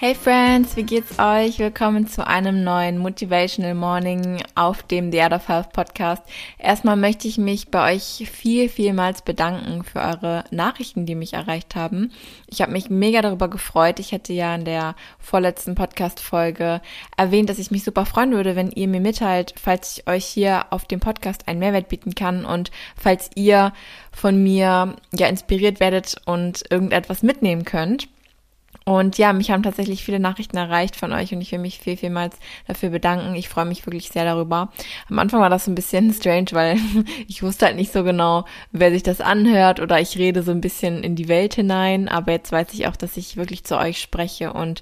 Hey Friends, wie geht's euch? Willkommen zu einem neuen Motivational Morning auf dem The Art of Health Podcast. Erstmal möchte ich mich bei euch viel, vielmals bedanken für eure Nachrichten, die mich erreicht haben. Ich habe mich mega darüber gefreut. Ich hätte ja in der vorletzten Podcast-Folge erwähnt, dass ich mich super freuen würde, wenn ihr mir mitteilt, falls ich euch hier auf dem Podcast einen Mehrwert bieten kann und falls ihr von mir ja inspiriert werdet und irgendetwas mitnehmen könnt. Und ja, mich haben tatsächlich viele Nachrichten erreicht von euch und ich will mich viel, vielmals dafür bedanken. Ich freue mich wirklich sehr darüber. Am Anfang war das ein bisschen strange, weil ich wusste halt nicht so genau, wer sich das anhört oder ich rede so ein bisschen in die Welt hinein. Aber jetzt weiß ich auch, dass ich wirklich zu euch spreche und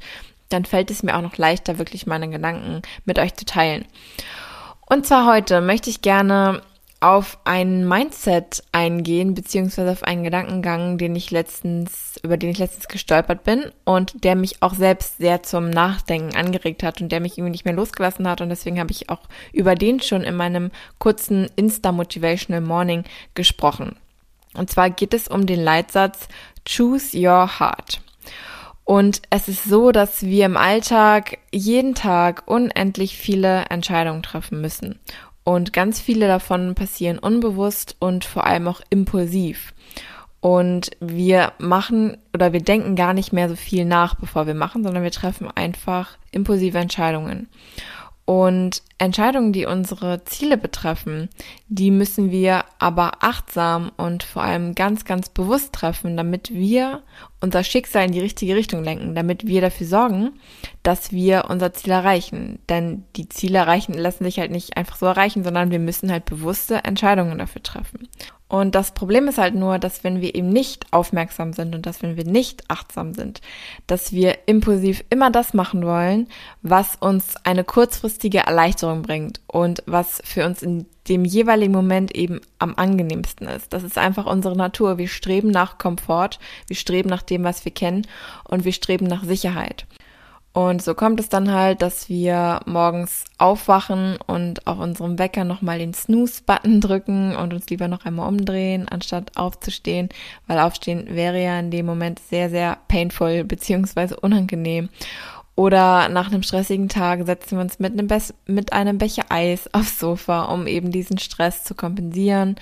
dann fällt es mir auch noch leichter, wirklich meine Gedanken mit euch zu teilen. Und zwar heute möchte ich gerne auf ein Mindset eingehen, beziehungsweise auf einen Gedankengang, den ich letztens, über den ich letztens gestolpert bin und der mich auch selbst sehr zum Nachdenken angeregt hat und der mich irgendwie nicht mehr losgelassen hat und deswegen habe ich auch über den schon in meinem kurzen Insta Motivational Morning gesprochen. Und zwar geht es um den Leitsatz Choose Your Heart. Und es ist so, dass wir im Alltag jeden Tag unendlich viele Entscheidungen treffen müssen. Und ganz viele davon passieren unbewusst und vor allem auch impulsiv. Und wir machen oder wir denken gar nicht mehr so viel nach, bevor wir machen, sondern wir treffen einfach impulsive Entscheidungen. Und Entscheidungen, die unsere Ziele betreffen, die müssen wir aber achtsam und vor allem ganz, ganz bewusst treffen, damit wir unser Schicksal in die richtige Richtung lenken, damit wir dafür sorgen, dass wir unser Ziel erreichen. Denn die Ziele erreichen lassen sich halt nicht einfach so erreichen, sondern wir müssen halt bewusste Entscheidungen dafür treffen. Und das Problem ist halt nur, dass wenn wir eben nicht aufmerksam sind und dass wenn wir nicht achtsam sind, dass wir impulsiv immer das machen wollen, was uns eine kurzfristige Erleichterung bringt und was für uns in dem jeweiligen Moment eben am angenehmsten ist. Das ist einfach unsere Natur. Wir streben nach Komfort, wir streben nach dem, was wir kennen und wir streben nach Sicherheit. Und so kommt es dann halt, dass wir morgens aufwachen und auf unserem Wecker nochmal den Snooze-Button drücken und uns lieber noch einmal umdrehen, anstatt aufzustehen, weil aufstehen wäre ja in dem Moment sehr, sehr painful beziehungsweise unangenehm. Oder nach einem stressigen Tag setzen wir uns mit einem, Be mit einem Becher Eis aufs Sofa, um eben diesen Stress zu kompensieren.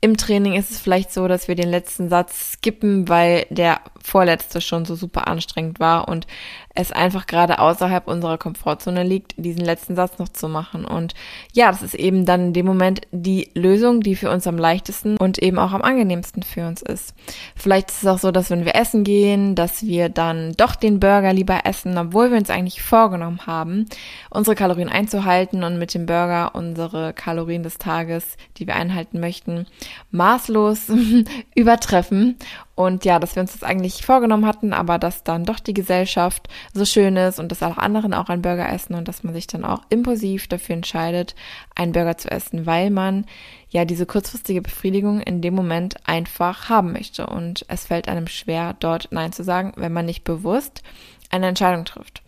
Im Training ist es vielleicht so, dass wir den letzten Satz skippen, weil der vorletzte schon so super anstrengend war und es einfach gerade außerhalb unserer Komfortzone liegt, diesen letzten Satz noch zu machen. Und ja, das ist eben dann in dem Moment die Lösung, die für uns am leichtesten und eben auch am angenehmsten für uns ist. Vielleicht ist es auch so, dass wenn wir essen gehen, dass wir dann doch den Burger lieber essen, obwohl wir uns eigentlich vorgenommen haben, unsere Kalorien einzuhalten und mit dem Burger unsere Kalorien des Tages, die wir einhalten möchten, maßlos übertreffen und ja, dass wir uns das eigentlich vorgenommen hatten, aber dass dann doch die Gesellschaft so schön ist und dass auch anderen auch einen Burger essen und dass man sich dann auch impulsiv dafür entscheidet, einen Burger zu essen, weil man ja diese kurzfristige Befriedigung in dem Moment einfach haben möchte. Und es fällt einem schwer, dort Nein zu sagen, wenn man nicht bewusst eine Entscheidung trifft.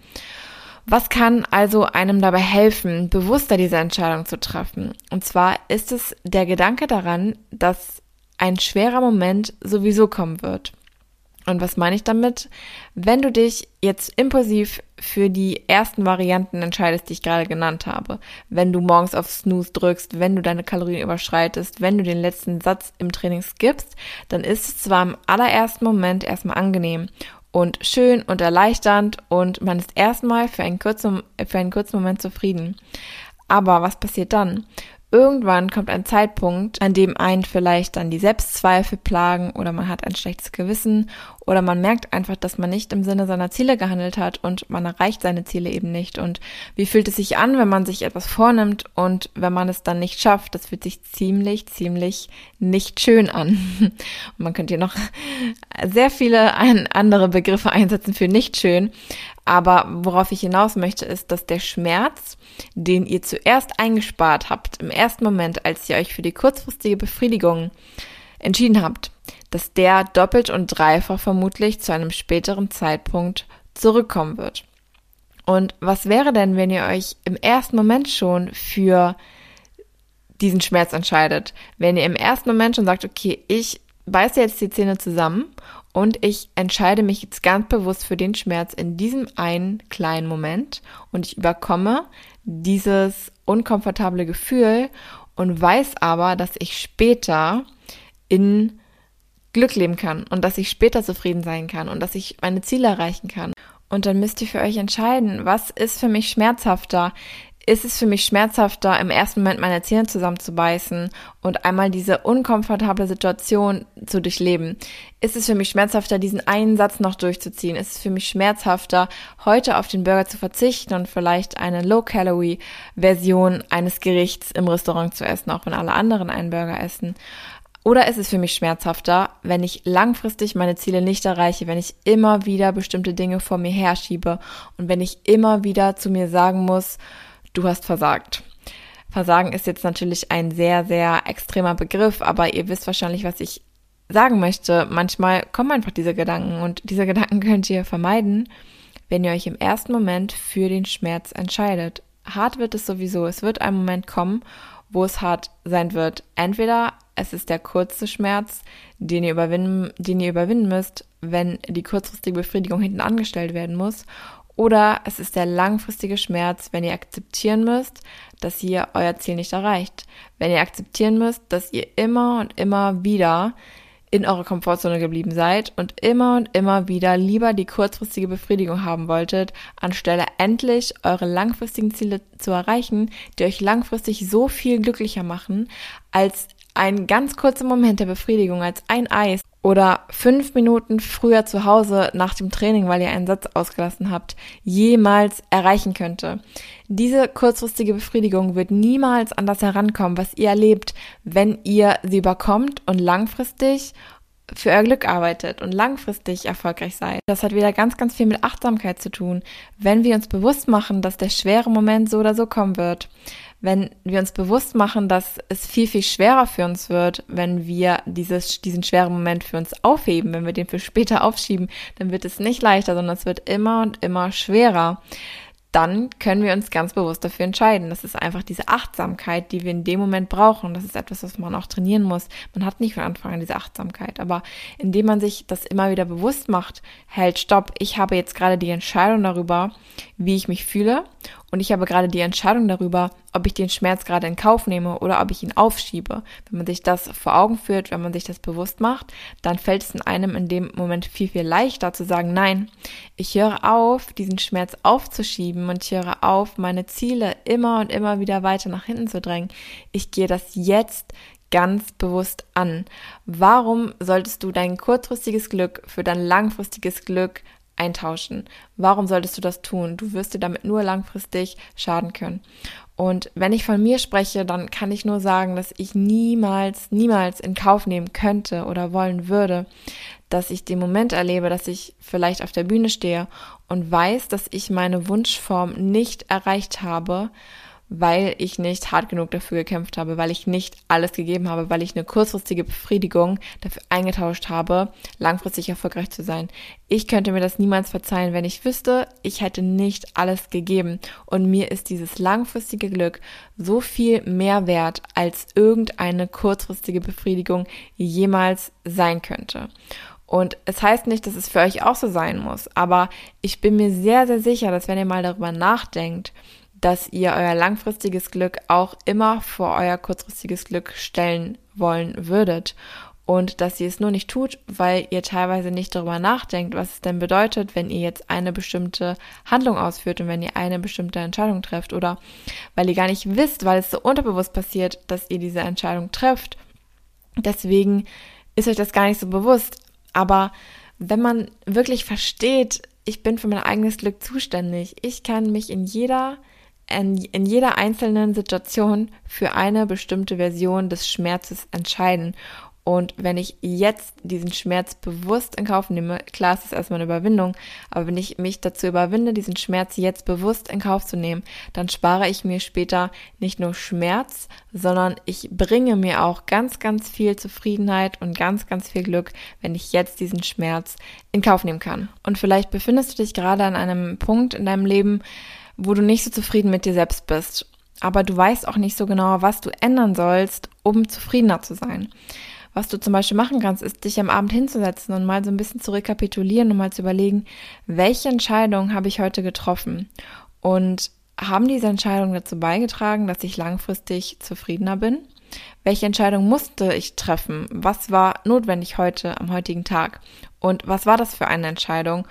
Was kann also einem dabei helfen, bewusster diese Entscheidung zu treffen? Und zwar ist es der Gedanke daran, dass ein schwerer Moment sowieso kommen wird. Und was meine ich damit? Wenn du dich jetzt impulsiv für die ersten Varianten entscheidest, die ich gerade genannt habe, wenn du morgens auf Snooze drückst, wenn du deine Kalorien überschreitest, wenn du den letzten Satz im Training skippst, dann ist es zwar im allerersten Moment erstmal angenehm und schön und erleichternd und man ist erstmal für einen kurzen, für einen kurzen Moment zufrieden. Aber was passiert dann? Irgendwann kommt ein Zeitpunkt, an dem einen vielleicht dann die Selbstzweifel plagen oder man hat ein schlechtes Gewissen oder man merkt einfach, dass man nicht im Sinne seiner Ziele gehandelt hat und man erreicht seine Ziele eben nicht. Und wie fühlt es sich an, wenn man sich etwas vornimmt und wenn man es dann nicht schafft? Das fühlt sich ziemlich, ziemlich nicht schön an. Und man könnte hier noch sehr viele andere Begriffe einsetzen für nicht schön. Aber worauf ich hinaus möchte, ist, dass der Schmerz, den ihr zuerst eingespart habt, im ersten Moment, als ihr euch für die kurzfristige Befriedigung entschieden habt, dass der doppelt und dreifach vermutlich zu einem späteren Zeitpunkt zurückkommen wird. Und was wäre denn, wenn ihr euch im ersten Moment schon für diesen Schmerz entscheidet? Wenn ihr im ersten Moment schon sagt, okay, ich beiße jetzt die Zähne zusammen und ich entscheide mich jetzt ganz bewusst für den Schmerz in diesem einen kleinen Moment und ich überkomme dieses unkomfortable Gefühl und weiß aber, dass ich später in Glück leben kann und dass ich später zufrieden sein kann und dass ich meine Ziele erreichen kann. Und dann müsst ihr für euch entscheiden, was ist für mich schmerzhafter? Ist es für mich schmerzhafter, im ersten Moment meine Zähne zusammenzubeißen und einmal diese unkomfortable Situation zu durchleben? Ist es für mich schmerzhafter, diesen einen Satz noch durchzuziehen? Ist es für mich schmerzhafter, heute auf den Burger zu verzichten und vielleicht eine Low-Calorie-Version eines Gerichts im Restaurant zu essen, auch wenn alle anderen einen Burger essen? Oder ist es für mich schmerzhafter, wenn ich langfristig meine Ziele nicht erreiche, wenn ich immer wieder bestimmte Dinge vor mir herschiebe und wenn ich immer wieder zu mir sagen muss, du hast versagt. Versagen ist jetzt natürlich ein sehr, sehr extremer Begriff, aber ihr wisst wahrscheinlich, was ich sagen möchte. Manchmal kommen einfach diese Gedanken und diese Gedanken könnt ihr vermeiden, wenn ihr euch im ersten Moment für den Schmerz entscheidet. Hart wird es sowieso. Es wird ein Moment kommen, wo es hart sein wird. Entweder es ist der kurze Schmerz, den ihr überwinden, den ihr überwinden müsst, wenn die kurzfristige Befriedigung hinten angestellt werden muss. Oder es ist der langfristige Schmerz, wenn ihr akzeptieren müsst, dass ihr euer Ziel nicht erreicht. Wenn ihr akzeptieren müsst, dass ihr immer und immer wieder in eurer Komfortzone geblieben seid und immer und immer wieder lieber die kurzfristige Befriedigung haben wolltet, anstelle endlich eure langfristigen Ziele zu erreichen, die euch langfristig so viel glücklicher machen, als ein ganz kurzer Moment der Befriedigung, als ein Eis oder fünf Minuten früher zu Hause nach dem Training, weil ihr einen Satz ausgelassen habt, jemals erreichen könnte. Diese kurzfristige Befriedigung wird niemals an das herankommen, was ihr erlebt, wenn ihr sie überkommt und langfristig für euer Glück arbeitet und langfristig erfolgreich seid. Das hat wieder ganz, ganz viel mit Achtsamkeit zu tun. Wenn wir uns bewusst machen, dass der schwere Moment so oder so kommen wird, wenn wir uns bewusst machen, dass es viel, viel schwerer für uns wird, wenn wir dieses, diesen schweren Moment für uns aufheben, wenn wir den für später aufschieben, dann wird es nicht leichter, sondern es wird immer und immer schwerer dann können wir uns ganz bewusst dafür entscheiden. Das ist einfach diese Achtsamkeit, die wir in dem Moment brauchen. Das ist etwas, was man auch trainieren muss. Man hat nicht von Anfang an diese Achtsamkeit, aber indem man sich das immer wieder bewusst macht, hält, stopp, ich habe jetzt gerade die Entscheidung darüber, wie ich mich fühle und ich habe gerade die Entscheidung darüber, ob ich den Schmerz gerade in Kauf nehme oder ob ich ihn aufschiebe. Wenn man sich das vor Augen führt, wenn man sich das bewusst macht, dann fällt es in einem in dem Moment viel, viel leichter zu sagen, nein, ich höre auf, diesen Schmerz aufzuschieben und ich höre auf, meine Ziele immer und immer wieder weiter nach hinten zu drängen. Ich gehe das jetzt ganz bewusst an. Warum solltest du dein kurzfristiges Glück für dein langfristiges Glück eintauschen. Warum solltest du das tun? Du wirst dir damit nur langfristig schaden können. Und wenn ich von mir spreche, dann kann ich nur sagen, dass ich niemals, niemals in Kauf nehmen könnte oder wollen würde, dass ich den Moment erlebe, dass ich vielleicht auf der Bühne stehe und weiß, dass ich meine Wunschform nicht erreicht habe, weil ich nicht hart genug dafür gekämpft habe, weil ich nicht alles gegeben habe, weil ich eine kurzfristige Befriedigung dafür eingetauscht habe, langfristig erfolgreich zu sein. Ich könnte mir das niemals verzeihen, wenn ich wüsste, ich hätte nicht alles gegeben. Und mir ist dieses langfristige Glück so viel mehr wert, als irgendeine kurzfristige Befriedigung jemals sein könnte. Und es heißt nicht, dass es für euch auch so sein muss, aber ich bin mir sehr, sehr sicher, dass wenn ihr mal darüber nachdenkt, dass ihr euer langfristiges Glück auch immer vor euer kurzfristiges Glück stellen wollen würdet und dass ihr es nur nicht tut, weil ihr teilweise nicht darüber nachdenkt, was es denn bedeutet, wenn ihr jetzt eine bestimmte Handlung ausführt und wenn ihr eine bestimmte Entscheidung trefft oder weil ihr gar nicht wisst, weil es so unterbewusst passiert, dass ihr diese Entscheidung trefft. Deswegen ist euch das gar nicht so bewusst. Aber wenn man wirklich versteht, ich bin für mein eigenes Glück zuständig. Ich kann mich in jeder in, in jeder einzelnen Situation für eine bestimmte Version des Schmerzes entscheiden. Und wenn ich jetzt diesen Schmerz bewusst in Kauf nehme, klar, es ist erstmal eine Überwindung, aber wenn ich mich dazu überwinde, diesen Schmerz jetzt bewusst in Kauf zu nehmen, dann spare ich mir später nicht nur Schmerz, sondern ich bringe mir auch ganz, ganz viel Zufriedenheit und ganz, ganz viel Glück, wenn ich jetzt diesen Schmerz in Kauf nehmen kann. Und vielleicht befindest du dich gerade an einem Punkt in deinem Leben, wo du nicht so zufrieden mit dir selbst bist. Aber du weißt auch nicht so genau, was du ändern sollst, um zufriedener zu sein. Was du zum Beispiel machen kannst, ist dich am Abend hinzusetzen und mal so ein bisschen zu rekapitulieren und mal zu überlegen, welche Entscheidung habe ich heute getroffen? Und haben diese Entscheidungen dazu beigetragen, dass ich langfristig zufriedener bin? Welche Entscheidung musste ich treffen? Was war notwendig heute am heutigen Tag? Und was war das für eine Entscheidung?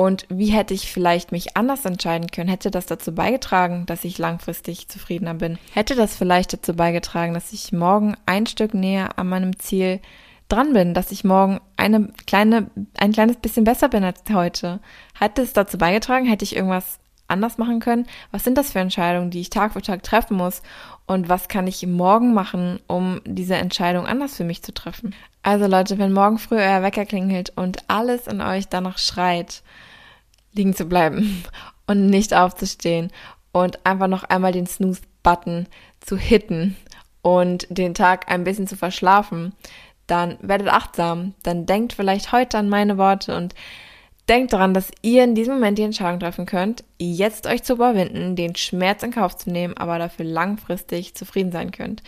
Und wie hätte ich vielleicht mich anders entscheiden können? Hätte das dazu beigetragen, dass ich langfristig zufriedener bin? Hätte das vielleicht dazu beigetragen, dass ich morgen ein Stück näher an meinem Ziel dran bin, dass ich morgen eine kleine, ein kleines bisschen besser bin als heute? Hätte es dazu beigetragen? Hätte ich irgendwas anders machen können? Was sind das für Entscheidungen, die ich Tag für Tag treffen muss? Und was kann ich morgen machen, um diese Entscheidung anders für mich zu treffen? Also Leute, wenn morgen früh euer Wecker klingelt und alles in euch danach schreit, liegen zu bleiben und nicht aufzustehen und einfach noch einmal den Snooze-Button zu hitten und den Tag ein bisschen zu verschlafen, dann werdet achtsam, dann denkt vielleicht heute an meine Worte und denkt daran, dass ihr in diesem Moment die Entscheidung treffen könnt, jetzt euch zu überwinden, den Schmerz in Kauf zu nehmen, aber dafür langfristig zufrieden sein könnt.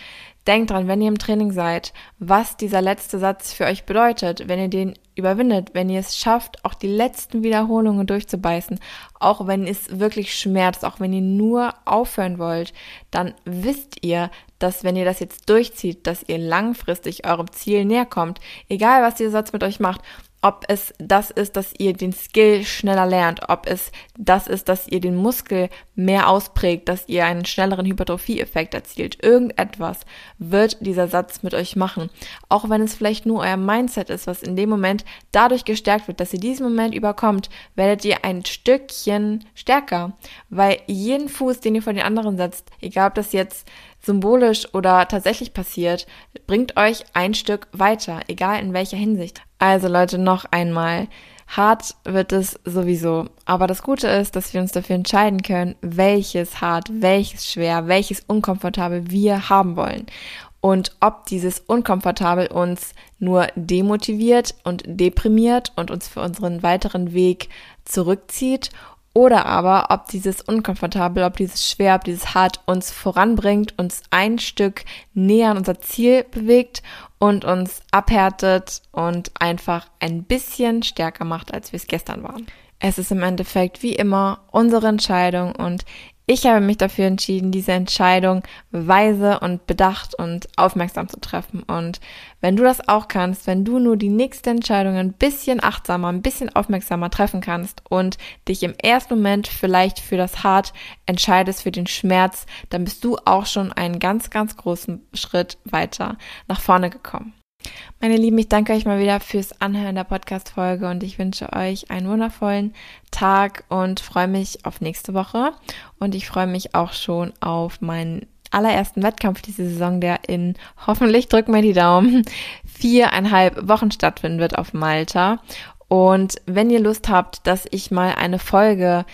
Denkt dran, wenn ihr im Training seid, was dieser letzte Satz für euch bedeutet, wenn ihr den überwindet, wenn ihr es schafft, auch die letzten Wiederholungen durchzubeißen, auch wenn es wirklich schmerzt, auch wenn ihr nur aufhören wollt, dann wisst ihr, dass wenn ihr das jetzt durchzieht, dass ihr langfristig eurem Ziel näher kommt, egal was dieser Satz mit euch macht ob es das ist, dass ihr den Skill schneller lernt, ob es das ist, dass ihr den Muskel mehr ausprägt, dass ihr einen schnelleren Hypertrophie-Effekt erzielt. Irgendetwas wird dieser Satz mit euch machen. Auch wenn es vielleicht nur euer Mindset ist, was in dem Moment dadurch gestärkt wird, dass ihr diesen Moment überkommt, werdet ihr ein Stückchen stärker, weil jeden Fuß, den ihr vor den anderen setzt, egal ob das jetzt symbolisch oder tatsächlich passiert, bringt euch ein Stück weiter, egal in welcher Hinsicht. Also Leute, noch einmal. Hart wird es sowieso. Aber das Gute ist, dass wir uns dafür entscheiden können, welches hart, welches schwer, welches unkomfortabel wir haben wollen. Und ob dieses unkomfortabel uns nur demotiviert und deprimiert und uns für unseren weiteren Weg zurückzieht oder aber, ob dieses unkomfortabel, ob dieses schwer, ob dieses hart uns voranbringt, uns ein Stück näher an unser Ziel bewegt und uns abhärtet und einfach ein bisschen stärker macht, als wir es gestern waren. Es ist im Endeffekt wie immer unsere Entscheidung und ich habe mich dafür entschieden, diese Entscheidung weise und bedacht und aufmerksam zu treffen. Und wenn du das auch kannst, wenn du nur die nächste Entscheidung ein bisschen achtsamer, ein bisschen aufmerksamer treffen kannst und dich im ersten Moment vielleicht für das Hart entscheidest, für den Schmerz, dann bist du auch schon einen ganz, ganz großen Schritt weiter nach vorne gekommen. Meine Lieben, ich danke euch mal wieder fürs Anhören der Podcast-Folge und ich wünsche euch einen wundervollen Tag und freue mich auf nächste Woche. Und ich freue mich auch schon auf meinen allerersten Wettkampf diese Saison, der in hoffentlich, drück mir die Daumen, viereinhalb Wochen stattfinden wird auf Malta. Und wenn ihr Lust habt, dass ich mal eine Folge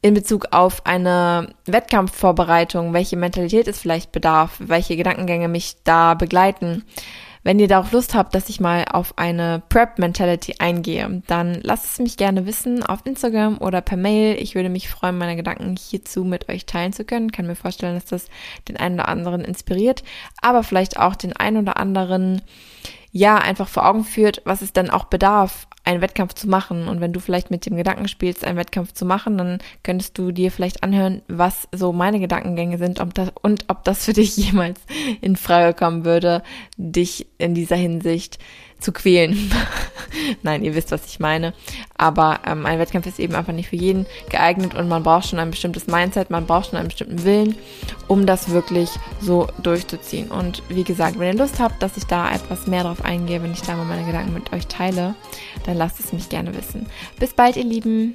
in Bezug auf eine Wettkampfvorbereitung, welche Mentalität es vielleicht bedarf, welche Gedankengänge mich da begleiten, wenn ihr da auch Lust habt, dass ich mal auf eine Prep-Mentality eingehe, dann lasst es mich gerne wissen auf Instagram oder per Mail. Ich würde mich freuen, meine Gedanken hierzu mit euch teilen zu können. Kann mir vorstellen, dass das den einen oder anderen inspiriert, aber vielleicht auch den einen oder anderen ja einfach vor Augen führt, was es dann auch bedarf, einen Wettkampf zu machen. Und wenn du vielleicht mit dem Gedanken spielst, einen Wettkampf zu machen, dann könntest du dir vielleicht anhören, was so meine Gedankengänge sind ob das, und ob das für dich jemals in Frage kommen würde, dich in dieser Hinsicht zu quälen. Nein, ihr wisst, was ich meine. Aber ähm, ein Wettkampf ist eben einfach nicht für jeden geeignet und man braucht schon ein bestimmtes Mindset, man braucht schon einen bestimmten Willen, um das wirklich so durchzuziehen. Und wie gesagt, wenn ihr Lust habt, dass ich da etwas mehr drauf eingehe, wenn ich da mal meine Gedanken mit euch teile, dann lasst es mich gerne wissen. Bis bald, ihr Lieben.